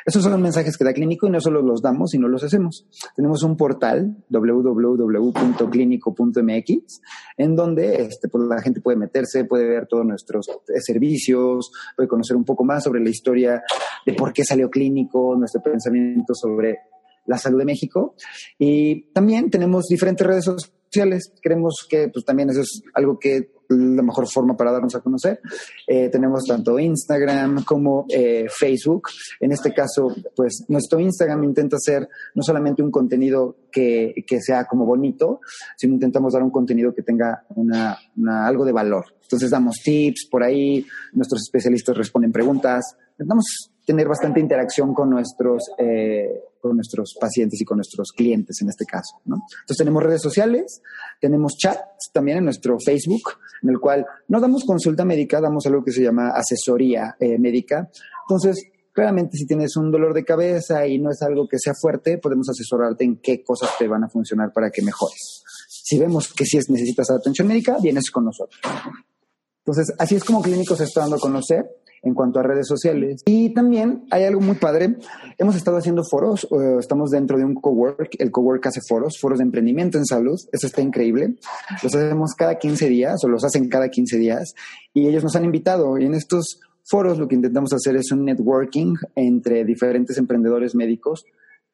Esos son mensajes que da Clínico y no solo los damos, sino los hacemos. Tenemos un portal www.clinico.mx en donde este, pues, la gente puede meterse, puede ver todos nuestros eh, servicios, puede conocer un poco más sobre la historia de por qué salió Clínico, nuestro pensamiento sobre la salud de México. Y también tenemos diferentes redes sociales. Creemos que pues, también eso es algo que la mejor forma para darnos a conocer. Eh, tenemos tanto Instagram como eh, Facebook. En este caso, pues nuestro Instagram intenta hacer no solamente un contenido que, que sea como bonito, sino intentamos dar un contenido que tenga una, algo de valor. Entonces damos tips por ahí, nuestros especialistas responden preguntas. Intentamos tener bastante interacción con nuestros, eh, con nuestros pacientes y con nuestros clientes en este caso. ¿no? Entonces tenemos redes sociales, tenemos chats también en nuestro Facebook, en el cual no damos consulta médica, damos algo que se llama asesoría eh, médica. Entonces, claramente si tienes un dolor de cabeza y no es algo que sea fuerte, podemos asesorarte en qué cosas te van a funcionar para que mejores. Si vemos que si es, necesitas atención médica, vienes con nosotros. Entonces, así es como Clínicos se está dando a conocer en cuanto a redes sociales. Y también hay algo muy padre. Hemos estado haciendo foros, estamos dentro de un cowork, el cowork hace foros, foros de emprendimiento en salud, eso está increíble. Los hacemos cada 15 días o los hacen cada 15 días y ellos nos han invitado y en estos foros lo que intentamos hacer es un networking entre diferentes emprendedores médicos,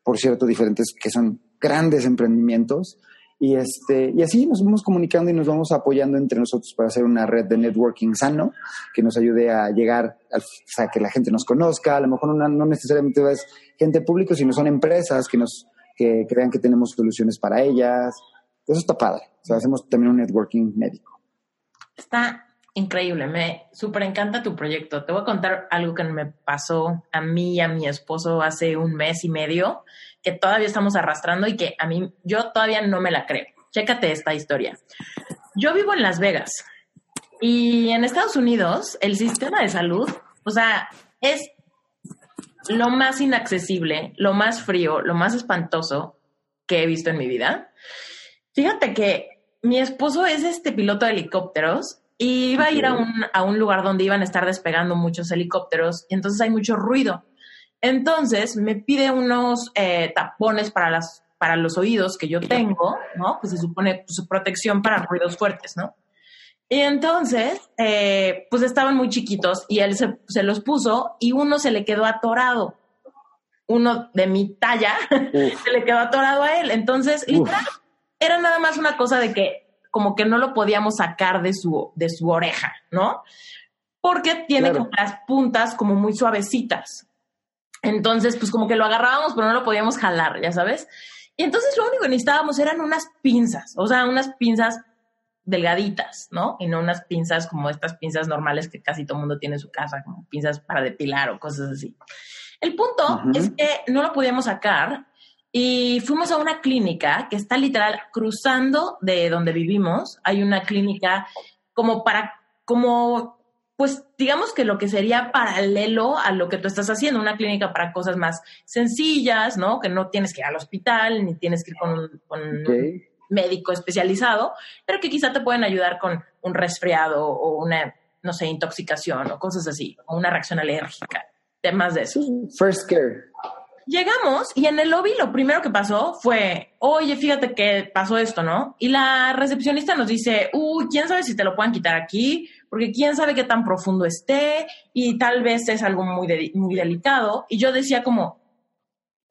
por cierto, diferentes que son grandes emprendimientos y, este, y así nos vamos comunicando y nos vamos apoyando entre nosotros para hacer una red de networking sano que nos ayude a llegar, a, o que la gente nos conozca. A lo mejor no necesariamente es gente pública, sino son empresas que nos que crean que tenemos soluciones para ellas. Eso está padre. O sea, hacemos también un networking médico. Está increíble. Me súper encanta tu proyecto. Te voy a contar algo que me pasó a mí y a mi esposo hace un mes y medio que todavía estamos arrastrando y que a mí yo todavía no me la creo. Chécate esta historia. Yo vivo en Las Vegas y en Estados Unidos el sistema de salud, o sea, es lo más inaccesible, lo más frío, lo más espantoso que he visto en mi vida. Fíjate que mi esposo es este piloto de helicópteros y iba a ir a un, a un lugar donde iban a estar despegando muchos helicópteros y entonces hay mucho ruido. Entonces me pide unos eh, tapones para, las, para los oídos que yo tengo, ¿no? Pues se supone su protección para ruidos fuertes, ¿no? Y entonces, eh, pues estaban muy chiquitos y él se, se, los puso y uno se le quedó atorado. Uno de mi talla [laughs] se le quedó atorado a él. Entonces, literal, era nada más una cosa de que como que no lo podíamos sacar de su, de su oreja, ¿no? Porque tiene como las puntas como muy suavecitas. Entonces, pues como que lo agarrábamos, pero no lo podíamos jalar, ya sabes. Y entonces lo único que necesitábamos eran unas pinzas, o sea, unas pinzas delgaditas, ¿no? Y no unas pinzas como estas pinzas normales que casi todo el mundo tiene en su casa, como pinzas para depilar o cosas así. El punto es que no lo podíamos sacar y fuimos a una clínica que está literal cruzando de donde vivimos. Hay una clínica como para, como pues digamos que lo que sería paralelo a lo que tú estás haciendo, una clínica para cosas más sencillas, ¿no? Que no tienes que ir al hospital, ni tienes que ir con, un médico especializado, pero que quizá te pueden ayudar con un resfriado o una, no sé, intoxicación o cosas así, o una reacción alérgica, temas de eso. First care. Llegamos y en el lobby lo primero que pasó fue, oye, fíjate que pasó esto, ¿no? Y la recepcionista nos dice, uy, quién sabe si te lo pueden quitar aquí, porque quién sabe qué tan profundo esté y tal vez es algo muy, muy delicado. Y yo decía como,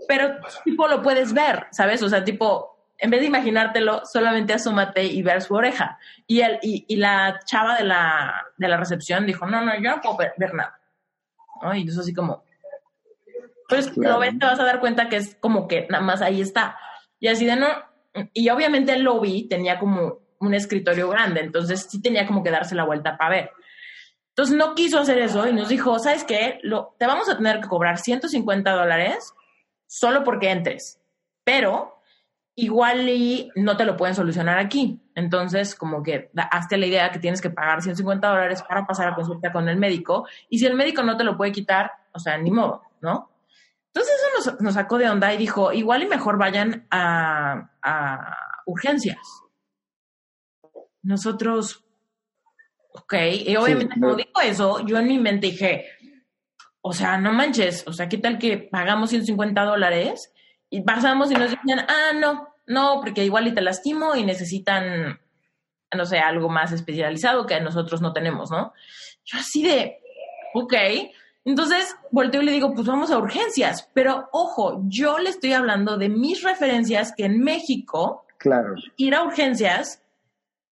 pero tipo lo puedes ver, ¿sabes? O sea, tipo, en vez de imaginártelo, solamente asómate y ver su oreja. Y, el, y, la chava de la, de la recepción dijo, no, no, yo no puedo ver, nada. ¿No? Y eso así como, pues lo ves, te vas a dar cuenta que es como que nada más ahí está. Y así de no, y obviamente el lobby tenía como un escritorio grande, entonces sí tenía como que darse la vuelta para ver. Entonces no quiso hacer eso y nos dijo, ¿sabes qué? Lo, te vamos a tener que cobrar 150 dólares solo porque entres, pero igual y no te lo pueden solucionar aquí. Entonces, como que hazte la idea que tienes que pagar 150 dólares para pasar a consulta con el médico y si el médico no te lo puede quitar, o sea, ni modo, ¿no? Entonces eso nos, sacó de onda y dijo, igual y mejor vayan a, urgencias. Nosotros, ok, y obviamente como dijo eso, yo en mi mente dije, o sea, no manches, o sea, ¿qué tal que pagamos 150 dólares y pasamos y nos dicen, ah, no, no, porque igual y te lastimo y necesitan, no sé, algo más especializado que nosotros no tenemos, ¿no? Yo así de, ok, entonces volteo y le digo, pues vamos a urgencias. Pero ojo, yo le estoy hablando de mis referencias que en México, claro. ir a urgencias,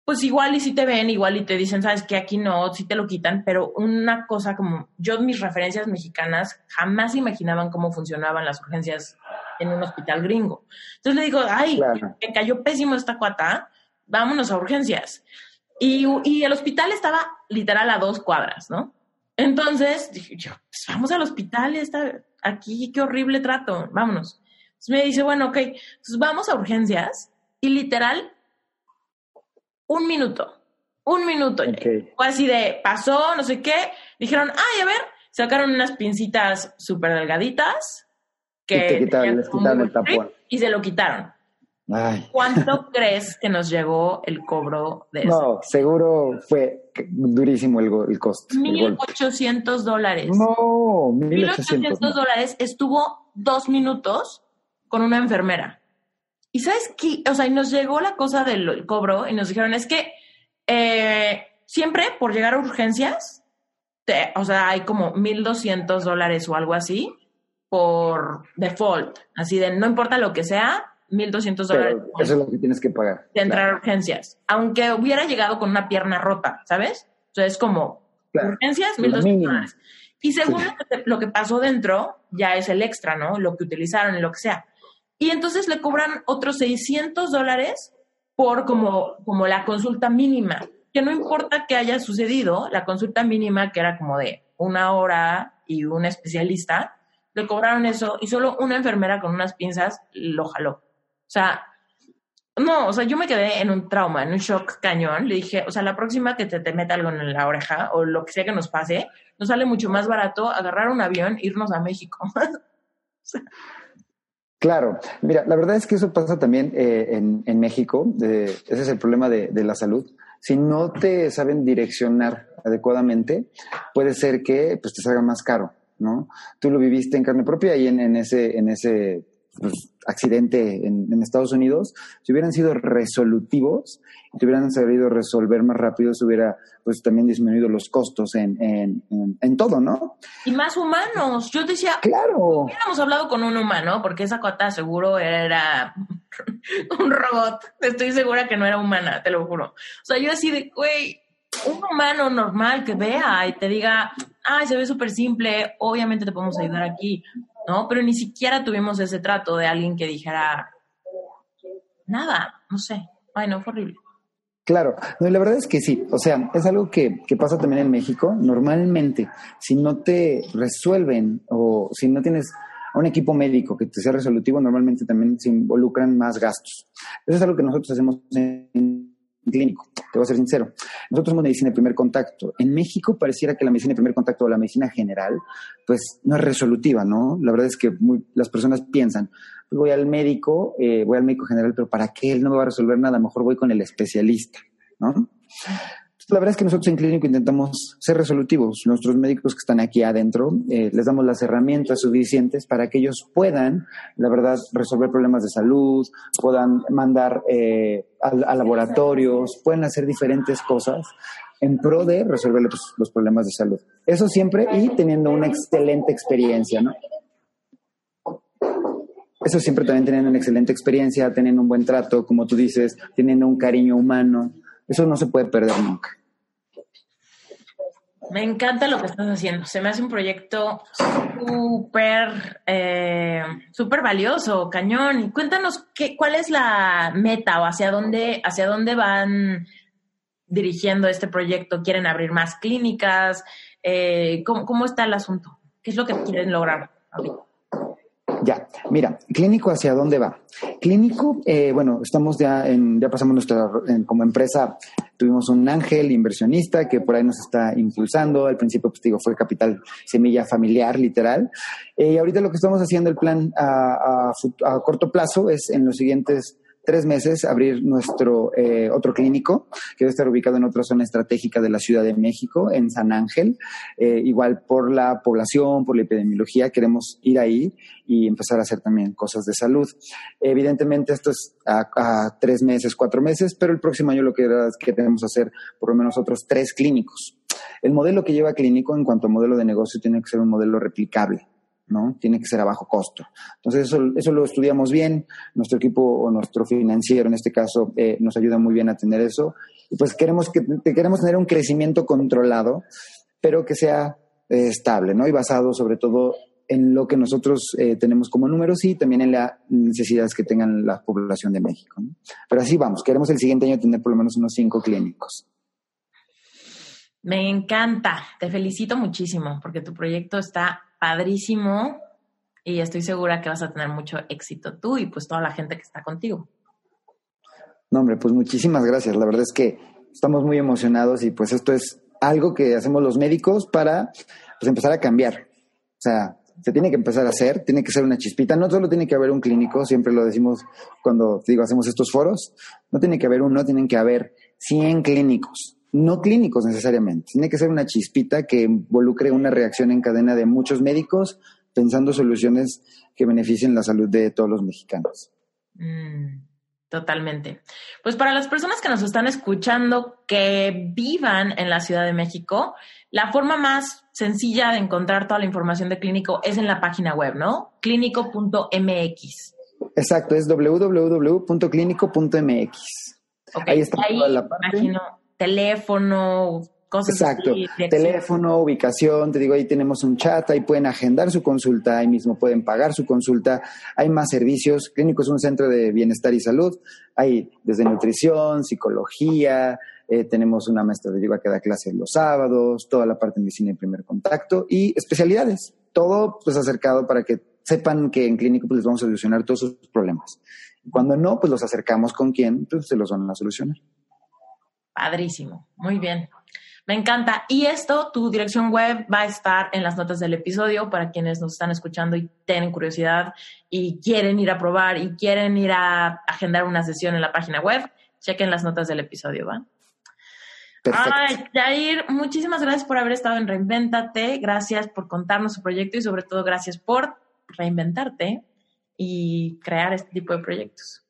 pues igual y si te ven, igual y te dicen, sabes que aquí no, si te lo quitan, pero una cosa como yo, mis referencias mexicanas jamás imaginaban cómo funcionaban las urgencias en un hospital gringo. Entonces le digo, ay, me cayó pésimo esta cuata, vámonos a urgencias. Y, y el hospital estaba literal a dos cuadras, ¿no? Entonces dije yo, pues vamos al hospital, está aquí, qué horrible trato, vámonos. Entonces me dice, bueno, ok, entonces vamos a urgencias y literal, un minuto, un minuto. Fue así de, pasó, no sé qué, dijeron, ay, a ver, sacaron unas pincitas súper delgaditas que... Y se lo quitaron. ¿Cuánto crees que nos llegó el cobro de eso? No, seguro fue durísimo el, el costo. 1.800 dólares. No, 1.800 dólares. Estuvo dos minutos con una enfermera. Y sabes qué, o sea, y nos llegó la cosa del cobro y nos dijeron, es que eh, siempre por llegar a urgencias, o sea, hay como 1.200 dólares o algo así por default. Así de, no importa lo que sea, 1.200 dólares. Eso es lo que tienes que pagar. De entrar a urgencias. Aunque hubiera llegado con una pierna rota, ¿sabes? O sea, es como urgencias, 1.200 dólares. Y según lo que pasó dentro, ya es el extra, ¿no? Lo que utilizaron y lo que sea. Y entonces le cobran otros 600 dólares por como, como la consulta mínima. Que no importa qué haya sucedido, la consulta mínima, que era como de una hora y un especialista, le cobraron eso y solo una enfermera con unas pinzas lo jaló. O sea, no, o sea, yo me quedé en un trauma, en un shock cañón. Le dije, o sea, la próxima que te, te meta algo en la oreja o lo que sea que nos pase, nos sale mucho más barato agarrar un avión e irnos a México. [laughs] Claro, mira, la verdad es que eso pasa también eh, en, en, México. ese es el problema de, de, la salud. Si no te saben direccionar adecuadamente, puede ser que pues, te salga más caro, ¿no? Tú lo viviste en carne propia y en, en ese, en ese pues, accidente en, Estados Unidos, si hubieran sido resolutivos, si hubieran sabido resolver más rápido, se hubiera pues también disminuido los costos en, en, en, todo, ¿no? Y más humanos. Yo decía, claro. Hubiéramos hablado con un humano, porque esa cuata seguro era [laughs] un robot. Estoy segura que no era humana, te lo juro. O sea, yo así de, güey, un humano normal que vea y te diga, ay, se ve súper simple, obviamente te podemos ayudar aquí. ¿No? Pero ni siquiera tuvimos ese trato de alguien que dijera nada, no sé. Ay, no, fue horrible. Claro, no, la verdad es que sí, o sea, es algo que, que, pasa también en México. Normalmente, si no te resuelven o si no tienes un equipo médico que te sea resolutivo, normalmente también se involucran más gastos. Eso es algo que nosotros hacemos en clínico, te voy a ser sincero. Nosotros somos medicina de primer contacto. En México pareciera que la medicina de primer contacto o la medicina general, pues no es resolutiva, ¿no? La verdad es que las personas piensan, pues voy al médico, eh, voy al médico general, pero ¿para qué? Él no me va a resolver nada, mejor voy con el especialista, ¿no? La verdad es que nosotros en Clínico intentamos ser resolutivos. Nuestros médicos que están aquí adentro, eh, les damos las herramientas suficientes para que ellos puedan, la verdad, resolver problemas de salud, puedan mandar eh, a, laboratorios, pueden hacer diferentes cosas en pro de resolver los, los, problemas de salud. Eso siempre y teniendo una excelente experiencia, ¿no? Eso siempre también teniendo una excelente experiencia, teniendo un buen trato, como tú dices, teniendo un cariño humano. Eso no se puede perder nunca. Me encanta lo que estás haciendo. Se me hace un proyecto súper, eh, súper valioso, cañón. Y cuéntanos qué, cuál es la meta o hacia dónde, hacia dónde van dirigiendo este proyecto. ¿Quieren abrir más clínicas? Eh, ¿cómo, ¿cómo, está el asunto? ¿Qué es lo que quieren lograr Ya, mira, clínico hacia dónde va. Clínico, eh, bueno, estamos ya en, ya pasamos nuestra, como empresa Tuvimos un ángel inversionista que por ahí nos está impulsando. Al principio, pues digo, fue capital semilla familiar, literal. Eh, y ahorita lo que estamos haciendo, el plan a corto plazo, es en los siguientes tres meses abrir nuestro eh, otro clínico que debe estar ubicado en otra zona estratégica de la Ciudad de México, en San Ángel. Eh, igual por la población, por la epidemiología, queremos ir ahí y empezar a hacer también cosas de salud. Evidentemente esto es a, tres meses, cuatro meses, pero el próximo año lo que, que tenemos que hacer por lo menos otros tres clínicos. El modelo que lleva clínico en cuanto a modelo de negocio tiene que ser un modelo replicable. ¿No? Tiene que ser a bajo costo. Entonces, eso, eso lo estudiamos bien. Nuestro equipo o nuestro financiero, en este caso, eh, nos ayuda muy bien a tener eso. Y pues queremos, que, queremos tener un crecimiento controlado, pero que sea eh, estable, ¿no? Y basado sobre todo en lo que nosotros eh, tenemos como números y también en las necesidades que tengan la población de México. Pero así vamos, queremos el siguiente año tener por lo menos unos cinco clínicos. Me encanta, te felicito muchísimo porque tu proyecto está padrísimo y estoy segura que vas a tener mucho éxito tú y pues toda la gente que está contigo. No, hombre, pues muchísimas gracias. La verdad es que estamos muy emocionados y pues esto es algo que hacemos los médicos para pues empezar a cambiar. O sea, se tiene que empezar a hacer, tiene que ser una chispita. No solo tiene que haber un clínico, siempre lo decimos cuando digo hacemos estos foros, no tiene que haber uno, tienen que haber 100 clínicos no clínicos necesariamente. Tiene que ser una chispita que involucre una reacción en cadena de muchos médicos pensando soluciones que beneficien la salud de todos los mexicanos. Mm, totalmente. Pues para las personas que nos están escuchando que vivan en la Ciudad de México, la forma más sencilla de encontrar toda la información de Clínico es en la página web, ¿no? clínico.mx. Exacto, es www.clínico.mx. Ahí está toda la parte teléfono, cosas Exacto. teléfono, ubicación, te digo, ahí tenemos un chat, ahí pueden agendar su consulta, ahí mismo pueden pagar su consulta, hay más servicios, Clínico es un centro de bienestar y salud, hay desde nutrición, psicología, eh, tenemos una maestra de yoga que da clases los sábados, toda la parte de medicina y primer contacto y especialidades, todo pues acercado para que sepan que en Clínico pues les vamos a solucionar todos sus problemas. Cuando no, pues los acercamos con quien pues se los van a solucionar. Padrísimo, muy bien. Me encanta. Y esto, tu dirección web va a estar en las notas del episodio para quienes nos están escuchando y tienen curiosidad y quieren ir a probar y quieren ir a agendar una sesión en la página web. Chequen las notas del episodio, ¿va? Perfecto. Ay, Jair, muchísimas gracias por haber estado en Reinventate. Gracias por contarnos su proyecto y sobre todo gracias por reinventarte y crear este tipo de proyectos.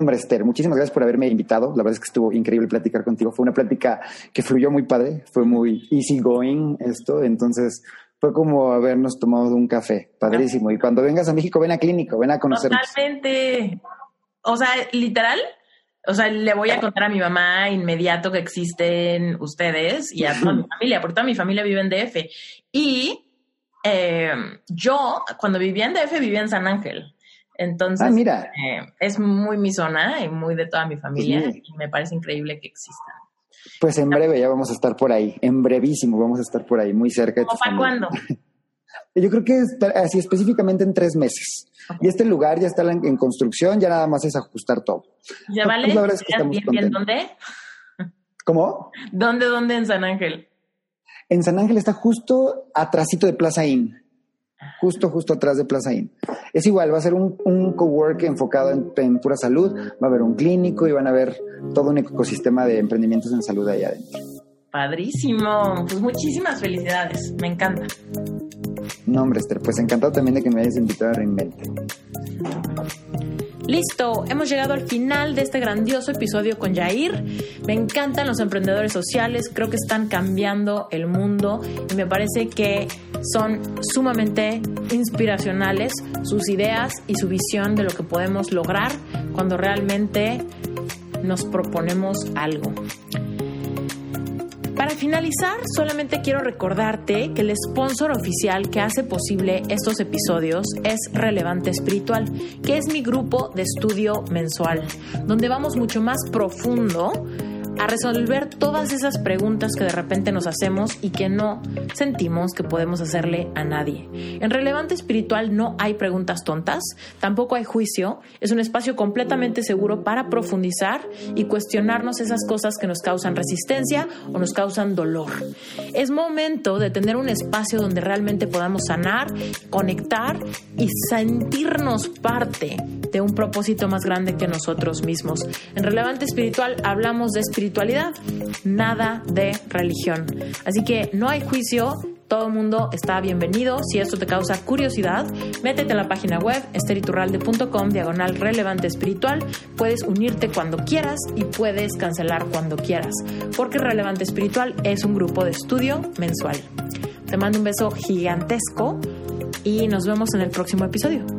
Hombre, Esther, muchísimas gracias por haberme invitado. La verdad es que estuvo increíble platicar contigo. Fue una plática que fluyó muy padre, fue muy easy going esto. Entonces, fue como habernos tomado un café. Padrísimo. Y cuando vengas a México, ven a Clínico, ven a conocernos. Totalmente. O sea, literal, o sea, le voy a contar a mi mamá inmediato que existen ustedes y a toda mi [laughs] familia, porque toda mi familia vive en DF. Y eh, yo, cuando vivía en DF, vivía en San Ángel. Entonces, ah, mira. Eh, es muy mi zona y muy de toda mi familia y me parece increíble que exista. Pues en breve ya vamos a estar por ahí, en brevísimo vamos a estar por ahí, muy cerca tu ¿Para cuándo? [laughs] Yo creo que así específicamente en tres meses. Y este lugar ya está en, construcción, ya nada más es ajustar todo. ¿Ya vale? Pues bien, bien, ¿Dónde? ¿Cómo? ¿Dónde, dónde en San Ángel? En San Ángel está justo atrásito de Plaza Inn. Justo, justo atrás de Plaza Inn. Es igual, va a ser un, un cowork enfocado en, en, pura salud, va a haber un clínico y van a ver todo un ecosistema de emprendimientos en salud ahí adentro. Padrísimo. Pues muchísimas felicidades. Me encanta. No, hombre, Esther, pues encantado también de que me hayas invitado a Reinvente. Listo, hemos llegado al final de este grandioso episodio con Jair. Me encantan los emprendedores sociales, creo que están cambiando el mundo y me parece que son sumamente inspiracionales sus ideas y su visión de lo que podemos lograr cuando realmente nos proponemos algo. Para finalizar, solamente quiero recordarte que el sponsor oficial que hace posible estos episodios es Relevante Espiritual, que es mi grupo de estudio mensual, donde vamos mucho más profundo a resolver todas esas preguntas que de repente nos hacemos y que no sentimos que podemos hacerle a nadie. En Relevante Espiritual no hay preguntas tontas, tampoco hay juicio, es un espacio completamente seguro para profundizar y cuestionarnos esas cosas que nos causan resistencia o nos causan dolor. Es momento de tener un espacio donde realmente podamos sanar, conectar y sentirnos parte de un propósito más grande que nosotros mismos. En Relevante Espiritual hablamos de espiritualidad espiritualidad, nada de religión. Así que no hay juicio, todo el mundo está bienvenido. Si esto te causa curiosidad, métete a la página web esteriturralde.com diagonal relevante espiritual. Puedes unirte cuando quieras y puedes cancelar cuando quieras, porque Relevante Espiritual es un grupo de estudio mensual. Te mando un beso gigantesco y nos vemos en el próximo episodio.